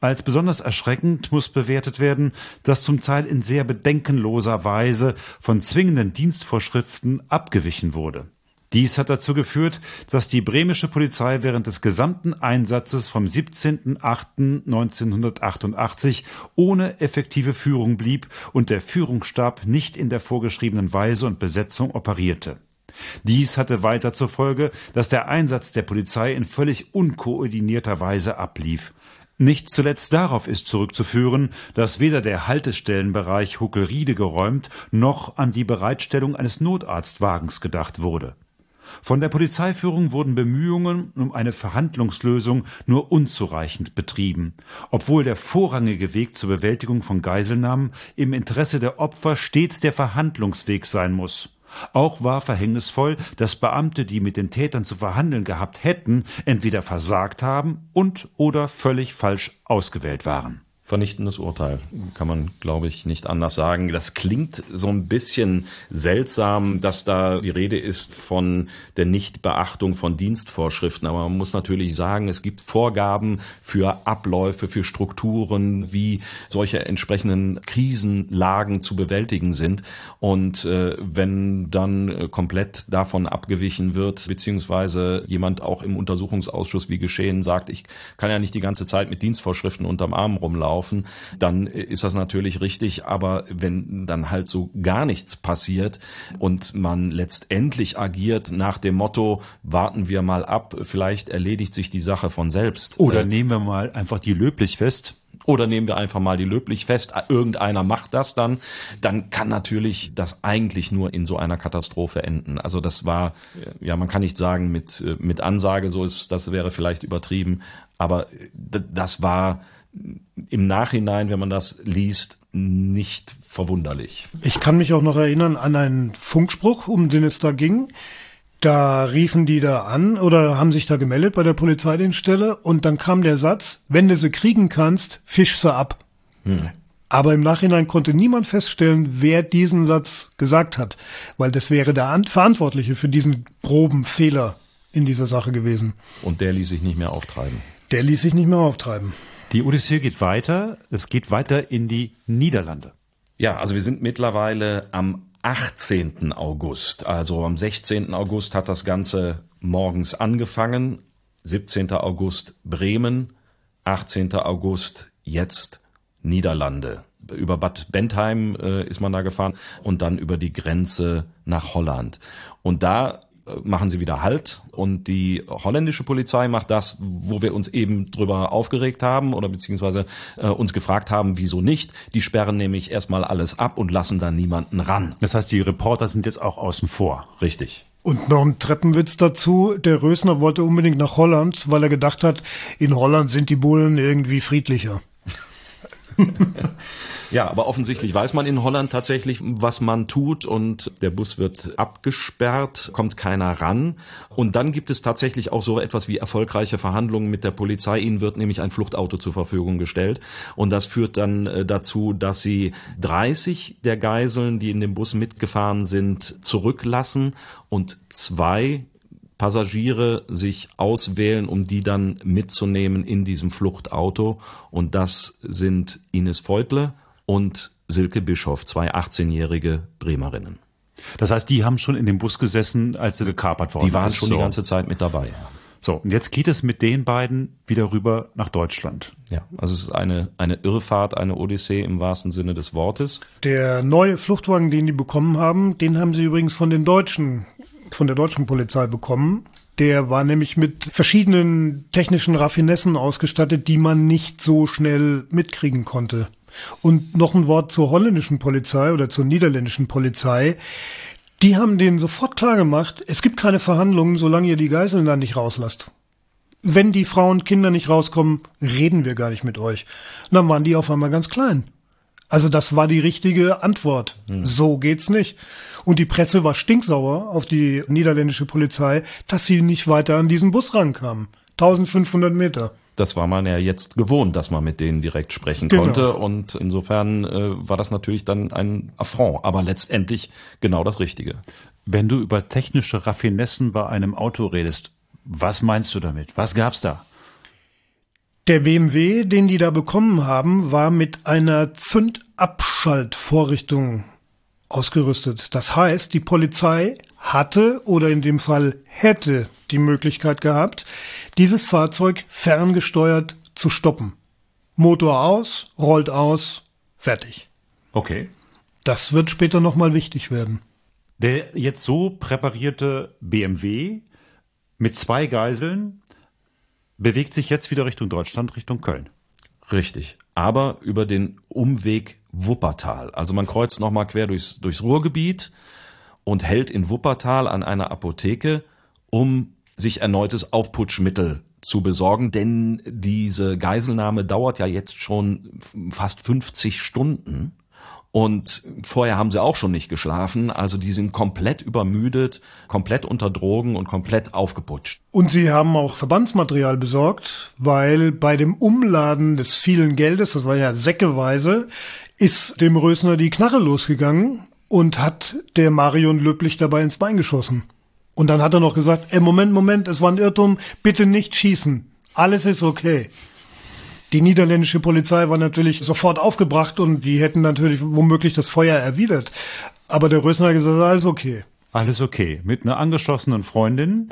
Als besonders erschreckend muss bewertet werden, dass zum Teil in sehr bedenkenloser Weise von zwingenden Dienstvorschriften abgewichen wurde. Dies hat dazu geführt, dass die bremische Polizei während des gesamten Einsatzes vom 17.08.1988 ohne effektive Führung blieb und der Führungsstab nicht in der vorgeschriebenen Weise und Besetzung operierte. Dies hatte weiter zur Folge, dass der Einsatz der Polizei in völlig unkoordinierter Weise ablief. Nicht zuletzt darauf ist zurückzuführen, dass weder der Haltestellenbereich Huckelriede geräumt noch an die Bereitstellung eines Notarztwagens gedacht wurde. Von der Polizeiführung wurden Bemühungen um eine Verhandlungslösung nur unzureichend betrieben, obwohl der vorrangige Weg zur Bewältigung von Geiselnahmen im Interesse der Opfer stets der Verhandlungsweg sein muss. Auch war verhängnisvoll, dass Beamte, die mit den Tätern zu verhandeln gehabt hätten, entweder versagt haben und oder völlig falsch ausgewählt waren vernichtendes Urteil. Kann man, glaube ich, nicht anders sagen. Das klingt so ein bisschen seltsam, dass da die Rede ist von der Nichtbeachtung von Dienstvorschriften. Aber man muss natürlich sagen, es gibt Vorgaben für Abläufe, für Strukturen, wie solche entsprechenden Krisenlagen zu bewältigen sind. Und äh, wenn dann komplett davon abgewichen wird, beziehungsweise jemand auch im Untersuchungsausschuss wie geschehen sagt, ich kann ja nicht die ganze Zeit mit Dienstvorschriften unterm Arm rumlaufen, laufen, dann ist das natürlich richtig. Aber wenn dann halt so gar nichts passiert und man letztendlich agiert nach dem Motto, warten wir mal ab, vielleicht erledigt sich die Sache von selbst. Oder äh, nehmen wir mal einfach die löblich fest. Oder nehmen wir einfach mal die löblich fest, irgendeiner macht das dann, dann kann natürlich das eigentlich nur in so einer Katastrophe enden. Also das war, ja, man kann nicht sagen mit, mit Ansage, so ist, das wäre vielleicht übertrieben, aber das war im Nachhinein, wenn man das liest, nicht verwunderlich. Ich kann mich auch noch erinnern an einen Funkspruch, um den es da ging. Da riefen die da an oder haben sich da gemeldet bei der Polizeidienststelle und dann kam der Satz, wenn du sie kriegen kannst, fisch sie ab. Hm. Aber im Nachhinein konnte niemand feststellen, wer diesen Satz gesagt hat, weil das wäre der Verantwortliche für diesen groben Fehler in dieser Sache gewesen. Und der ließ sich nicht mehr auftreiben. Der ließ sich nicht mehr auftreiben. Die Odyssee geht weiter. Es geht weiter in die Niederlande. Ja, also wir sind mittlerweile am 18. August. Also am 16. August hat das Ganze morgens angefangen. 17. August Bremen. 18. August jetzt Niederlande. Über Bad Bentheim äh, ist man da gefahren und dann über die Grenze nach Holland. Und da machen sie wieder Halt und die holländische Polizei macht das, wo wir uns eben drüber aufgeregt haben oder beziehungsweise äh, uns gefragt haben, wieso nicht. Die sperren nämlich erstmal alles ab und lassen dann niemanden ran. Das heißt, die Reporter sind jetzt auch außen vor. Richtig. Und noch ein Treppenwitz dazu. Der Rösner wollte unbedingt nach Holland, weil er gedacht hat, in Holland sind die Bullen irgendwie friedlicher. ja, aber offensichtlich weiß man in Holland tatsächlich, was man tut und der Bus wird abgesperrt, kommt keiner ran. Und dann gibt es tatsächlich auch so etwas wie erfolgreiche Verhandlungen mit der Polizei. Ihnen wird nämlich ein Fluchtauto zur Verfügung gestellt. Und das führt dann äh, dazu, dass sie 30 der Geiseln, die in dem Bus mitgefahren sind, zurücklassen und zwei Passagiere sich auswählen, um die dann mitzunehmen in diesem Fluchtauto. Und das sind Ines Feutle und Silke Bischoff, zwei 18-jährige Bremerinnen. Das heißt, die haben schon in dem Bus gesessen, als sie gekapert worden Die waren ist. schon so. die ganze Zeit mit dabei. So, und jetzt geht es mit den beiden wieder rüber nach Deutschland. Ja, also es ist eine, eine Irrfahrt, eine Odyssee im wahrsten Sinne des Wortes. Der neue Fluchtwagen, den die bekommen haben, den haben sie übrigens von den Deutschen, von der deutschen Polizei bekommen. Der war nämlich mit verschiedenen technischen Raffinessen ausgestattet, die man nicht so schnell mitkriegen konnte. Und noch ein Wort zur holländischen Polizei oder zur niederländischen Polizei. Die haben denen sofort klar gemacht, es gibt keine Verhandlungen, solange ihr die Geiseln da nicht rauslasst. Wenn die Frauen und Kinder nicht rauskommen, reden wir gar nicht mit euch. Und dann waren die auf einmal ganz klein. Also das war die richtige Antwort. So geht's nicht. Und die Presse war stinksauer auf die niederländische Polizei, dass sie nicht weiter an diesen Bus rankamen. 1500 Meter. Das war man ja jetzt gewohnt, dass man mit denen direkt sprechen Genau. konnte. Und insofern äh, war das natürlich dann ein Affront, aber letztendlich genau das Richtige. Wenn du über technische Raffinessen bei einem Auto redest, was meinst du damit? Was gab's da? Der BMW, den die da bekommen haben, war mit einer Zündabschaltvorrichtung ausgerüstet. Das heißt, die Polizei hatte oder in dem Fall hätte die Möglichkeit gehabt, dieses Fahrzeug ferngesteuert zu stoppen. Motor aus, rollt aus, fertig. Okay. Das wird später nochmal wichtig werden. Der jetzt so präparierte BMW mit zwei Geiseln bewegt sich jetzt wieder Richtung Deutschland, Richtung Köln. Richtig. Aber über den Umweg Wuppertal. Also man kreuzt nochmal quer durchs, durchs Ruhrgebiet und hält in Wuppertal an einer Apotheke, um sich erneutes Aufputschmittel zu besorgen, denn diese Geiselnahme dauert ja jetzt schon fast 50 Stunden. Und vorher haben sie auch schon nicht geschlafen, also die sind komplett übermüdet, komplett unter Drogen und komplett aufgeputscht. Und sie haben auch Verbandsmaterial besorgt, weil bei dem Umladen des vielen Geldes, das war ja säckeweise, ist dem Rösner die Knarre losgegangen und hat der Marion löblich dabei ins Bein geschossen. Und dann hat er noch gesagt, ey, Moment, Moment, es war ein Irrtum, bitte nicht schießen. Alles ist okay. Die niederländische Polizei war natürlich sofort aufgebracht und die hätten natürlich womöglich das Feuer erwidert. Aber der Rösner hat gesagt, alles okay. Alles okay. Mit einer angeschossenen Freundin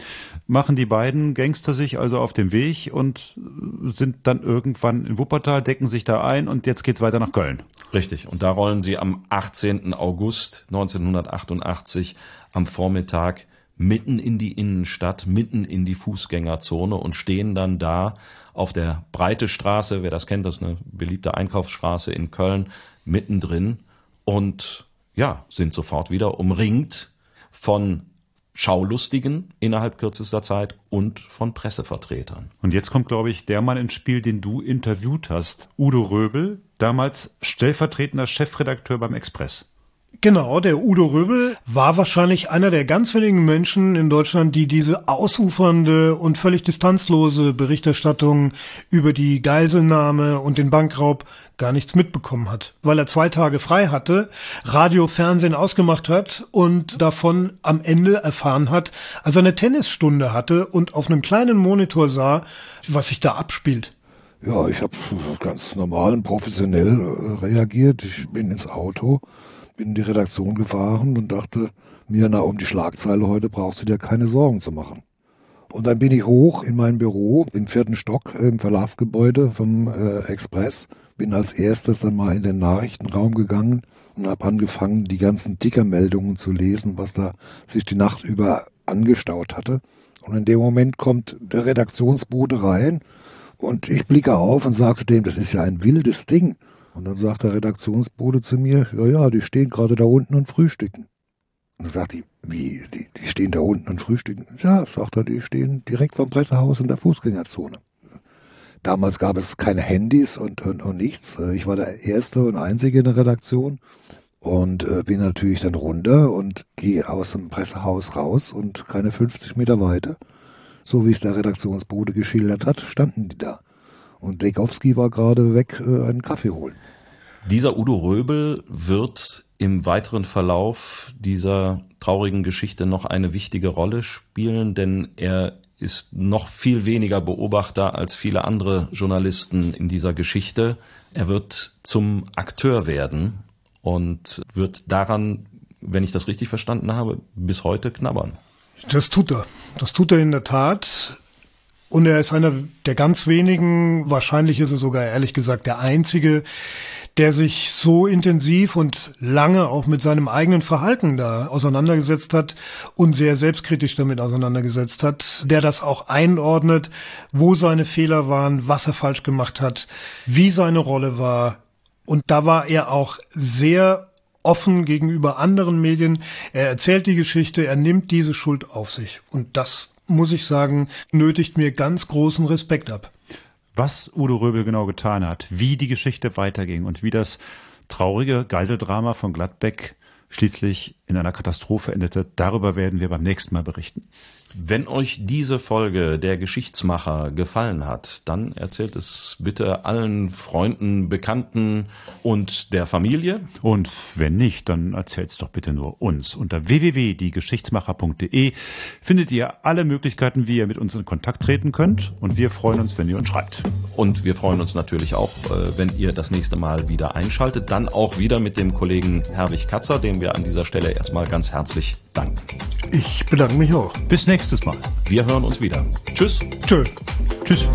machen die beiden Gangster sich also auf den Weg und sind dann irgendwann in Wuppertal, decken sich da ein und jetzt geht's weiter nach Köln. Richtig. Und da rollen sie am 18. August 1988 am Vormittag mitten in die Innenstadt, mitten in die Fußgängerzone und stehen dann da auf der Breite Straße, wer das kennt, das ist eine beliebte Einkaufsstraße in Köln, mittendrin und ja, sind sofort wieder umringt von Schaulustigen innerhalb kürzester Zeit und von Pressevertretern. Und jetzt kommt, glaube ich, der Mann ins Spiel, den du interviewt hast. Udo Röbel, damals stellvertretender Chefredakteur beim Express. Genau, der Udo Röbel war wahrscheinlich einer der ganz wenigen Menschen in Deutschland, die diese ausufernde und völlig distanzlose Berichterstattung über die Geiselnahme und den Bankraub gar nichts mitbekommen hat, weil er zwei Tage frei hatte, Radio, Fernsehen ausgemacht hat und davon am Ende erfahren hat, als er eine Tennisstunde hatte und auf einem kleinen Monitor sah, was sich da abspielt. Ja, ich habe ganz normal und professionell äh, reagiert. Ich bin ins Auto, bin in die Redaktion gefahren und dachte mir, na, um die Schlagzeile heute brauchst du dir keine Sorgen zu machen. Und dann bin ich hoch in mein Büro im vierten Stock äh, im Verlagsgebäude vom äh, Express, bin als erstes dann mal in den Nachrichtenraum gegangen und habe angefangen, die ganzen Tickermeldungen zu lesen, was da sich die Nacht über angestaut hatte. Und in dem Moment kommt der Redaktionsbote rein und ich blicke auf und sage zu dem, das ist ja ein wildes Ding. Und dann sagt der Redaktionsbote zu mir, ja, ja, die stehen gerade da unten und frühstücken. Und dann sagt die, wie, die, die stehen da unten und frühstücken? Ja, sagt er, die stehen direkt vom Pressehaus in der Fußgängerzone. Damals gab es keine Handys und, und, und nichts. Ich war der Erste und Einzige in der Redaktion und äh, bin natürlich dann runter und gehe aus dem Pressehaus raus und keine 50 Meter weiter, so wie es der Redaktionsbote geschildert hat, standen die da. Und Dekowski war gerade weg, äh, einen Kaffee holen. Dieser Udo Röbel wird im weiteren Verlauf dieser traurigen Geschichte noch eine wichtige Rolle spielen, denn er ist noch viel weniger Beobachter als viele andere Journalisten in dieser Geschichte. Er wird zum Akteur werden und wird daran wenn ich das richtig verstanden habe, bis heute knabbern. Das tut er. Das tut er in der Tat. Und er ist einer der ganz wenigen, wahrscheinlich ist er sogar ehrlich gesagt der einzige, der sich so intensiv und lange auch mit seinem eigenen Verhalten da auseinandergesetzt hat und sehr selbstkritisch damit auseinandergesetzt hat, der das auch einordnet, wo seine Fehler waren, was er falsch gemacht hat, wie seine Rolle war. Und da war er auch sehr offen gegenüber anderen Medien. Er erzählt die Geschichte, er nimmt diese Schuld auf sich. Und das, muss ich sagen, nötigt mir ganz großen Respekt ab. Was Udo Röbel genau getan hat, wie die Geschichte weiterging und wie das traurige Geiseldrama von Gladbeck schließlich in einer Katastrophe endete, darüber werden wir beim nächsten Mal berichten. Wenn euch diese Folge der Geschichtsmacher gefallen hat, dann erzählt es bitte allen Freunden, Bekannten und der Familie. Und wenn nicht, dann erzählt es doch bitte nur uns. Unter www.diegeschichtsmacher.de findet ihr alle Möglichkeiten, wie ihr mit uns in Kontakt treten könnt. Und wir freuen uns, wenn ihr uns schreibt. Und wir freuen uns natürlich auch, äh, wenn ihr das nächste Mal wieder einschaltet. Dann auch wieder mit dem Kollegen Herwig Katzer, dem wir an dieser Stelle erstmal ganz herzlich danken. Ich bedanke mich auch. Bis nächstes Mal. Wir hören uns wieder. Tschüss. Tschö. Tschüss.